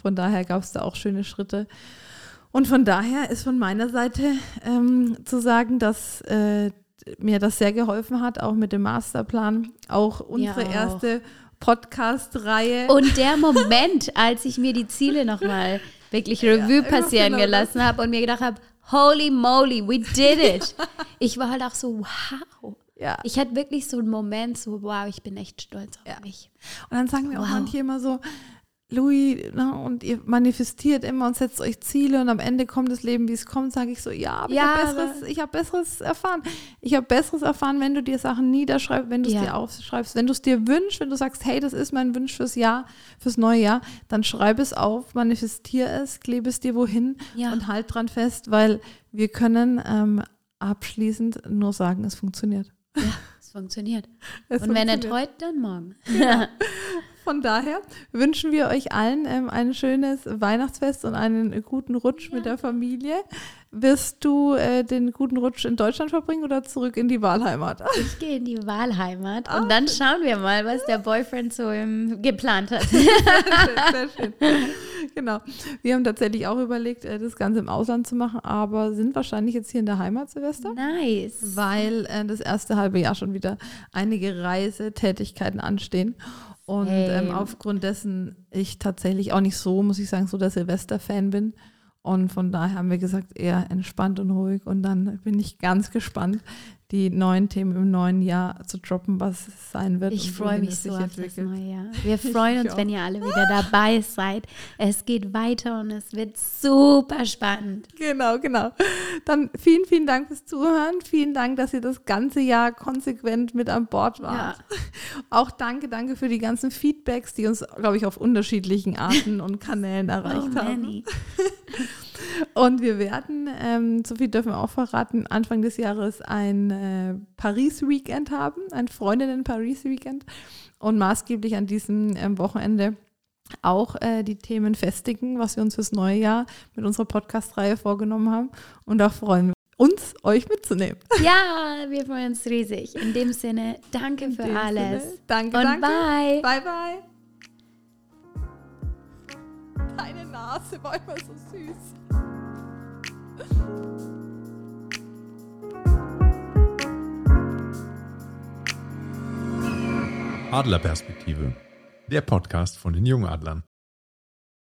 Von daher gab es da auch schöne Schritte. Und von daher ist von meiner Seite ähm, zu sagen, dass äh, mir das sehr geholfen hat, auch mit dem Masterplan, auch unsere ja, auch. erste Podcast-Reihe. Und der Moment, als ich mir die Ziele nochmal wirklich Revue ja, passieren genau gelassen habe und mir gedacht habe, holy moly, we did it. [laughs] ich war halt auch so, wow. Ja. Ich hatte wirklich so einen Moment, so, wow, ich bin echt stolz auf ja. mich. Und dann sagen wir wow. auch manche immer so, Louis, ne, und ihr manifestiert immer und setzt euch Ziele und am Ende kommt das Leben, wie es kommt, sage ich so, ja, aber ja, ich habe Besseres, hab Besseres erfahren. Ich habe Besseres erfahren, wenn du dir Sachen niederschreibst, wenn du es ja. dir aufschreibst, wenn du es dir wünschst, wenn du sagst, hey, das ist mein Wunsch fürs Jahr, fürs neue Jahr, dann schreib es auf, manifestier es, klebe es dir wohin ja. und halt dran fest, weil wir können ähm, abschließend nur sagen, es funktioniert. Ja, es funktioniert. [laughs] Es und funktioniert. wenn nicht heute, dann morgen. Ja. [laughs] Von daher wünschen wir euch allen ähm, ein schönes Weihnachtsfest und einen guten Rutsch ja. mit der Familie. wirst du äh, den guten Rutsch in Deutschland verbringen oder zurück in die Wahlheimat? Ich gehe in die Wahlheimat Ah, und dann schauen wir mal, was der Boyfriend so im, geplant hat. [laughs] Sehr schön, sehr schön. Genau. Wir haben tatsächlich auch überlegt, äh, das Ganze im Ausland zu machen, aber sind wahrscheinlich jetzt hier in der Heimat, Silvester. nice. weil äh, das erste halbe Jahr schon wieder einige Reisetätigkeiten anstehen. Und ähm, Same. aufgrund dessen ich tatsächlich auch nicht so, muss ich sagen, so der Silvester-Fan bin. Und von daher haben wir gesagt, eher entspannt und ruhig. Und dann bin ich ganz gespannt, die neuen Themen im neuen Jahr zu droppen, was es sein wird. Ich freue mich so auf das neue Jahr. Wir [laughs] freuen uns, wenn ihr alle wieder dabei seid. Es geht weiter und es wird super spannend. Genau, genau. Dann vielen, vielen Dank fürs Zuhören. Vielen Dank, dass ihr das ganze Jahr konsequent mit an Bord wart. [laughs] Auch danke, danke für die ganzen Feedbacks, die uns, glaube ich, auf unterschiedlichen Arten und Kanälen [laughs] erreicht Oh, haben. Manny. Und wir werden, ähm, so viel dürfen wir auch verraten, Anfang des Jahres ein äh, Paris-Weekend haben, ein Freundinnen-Paris-Weekend. Und maßgeblich an diesem ähm, Wochenende auch äh, die Themen festigen, was wir uns fürs neue Jahr mit unserer Podcast-Reihe vorgenommen haben. Und da freuen wir uns, euch mitzunehmen. Ja, wir freuen uns riesig. In dem Sinne, danke für In dem alles. Sinne, danke, und danke. bye. Bye, bye. Deine Nase war immer so süß. Adlerperspektive. Der Podcast von den Jungadlern.